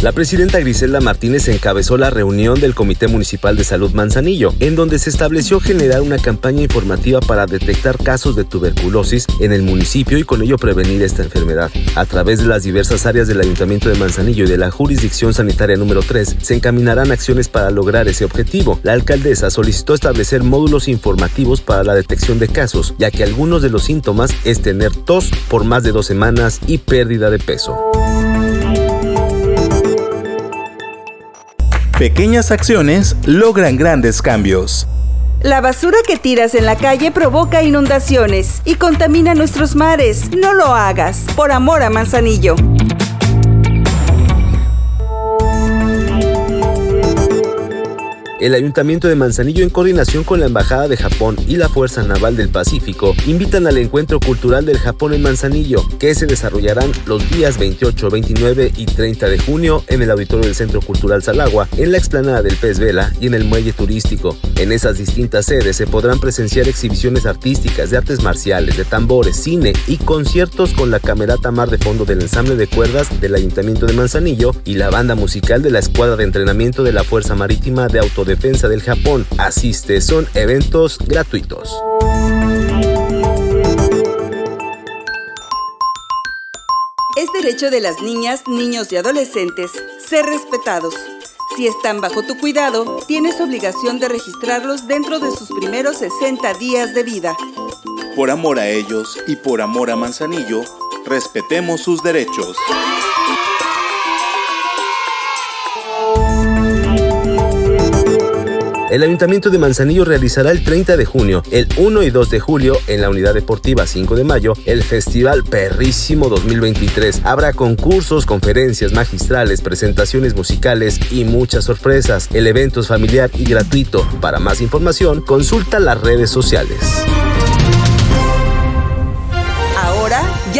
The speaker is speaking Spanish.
La presidenta Griselda Martínez encabezó la reunión del Comité Municipal de Salud Manzanillo, en donde se estableció generar una campaña informativa para detectar casos de tuberculosis en el municipio y con ello prevenir esta enfermedad. A través de las diversas áreas del Ayuntamiento de Manzanillo y de la Jurisdicción Sanitaria número 3, se encaminarán acciones para lograr ese objetivo. La alcaldesa solicitó establecer módulos informativos para la detección de casos, ya que algunos de los síntomas es tener tos por más de dos semanas y pérdida de peso. Pequeñas acciones logran grandes cambios. La basura que tiras en la calle provoca inundaciones y contamina nuestros mares. No lo hagas, por amor a Manzanillo. El Ayuntamiento de Manzanillo, en coordinación con la Embajada de Japón y la Fuerza Naval del Pacífico, invitan al Encuentro Cultural del Japón en Manzanillo, que se desarrollarán los días 28, 29 y 30 de junio en el auditorio del Centro Cultural Salagua, en la explanada del Pez Vela y en el muelle turístico. En esas distintas sedes se podrán presenciar exhibiciones artísticas de artes marciales, de tambores, cine y conciertos con la camerata mar de fondo del ensamble de cuerdas del Ayuntamiento de Manzanillo y la banda musical de la Escuadra de Entrenamiento de la Fuerza Marítima de Autodefensa Defensa del Japón. Asiste, son eventos gratuitos. Es derecho de las niñas, niños y adolescentes ser respetados. Si están bajo tu cuidado, tienes obligación de registrarlos dentro de sus primeros 60 días de vida. Por amor a ellos y por amor a Manzanillo, respetemos sus derechos. El Ayuntamiento de Manzanillo realizará el 30 de junio, el 1 y 2 de julio en la Unidad Deportiva 5 de mayo el Festival Perrísimo 2023. Habrá concursos, conferencias magistrales, presentaciones musicales y muchas sorpresas. El evento es familiar y gratuito. Para más información, consulta las redes sociales.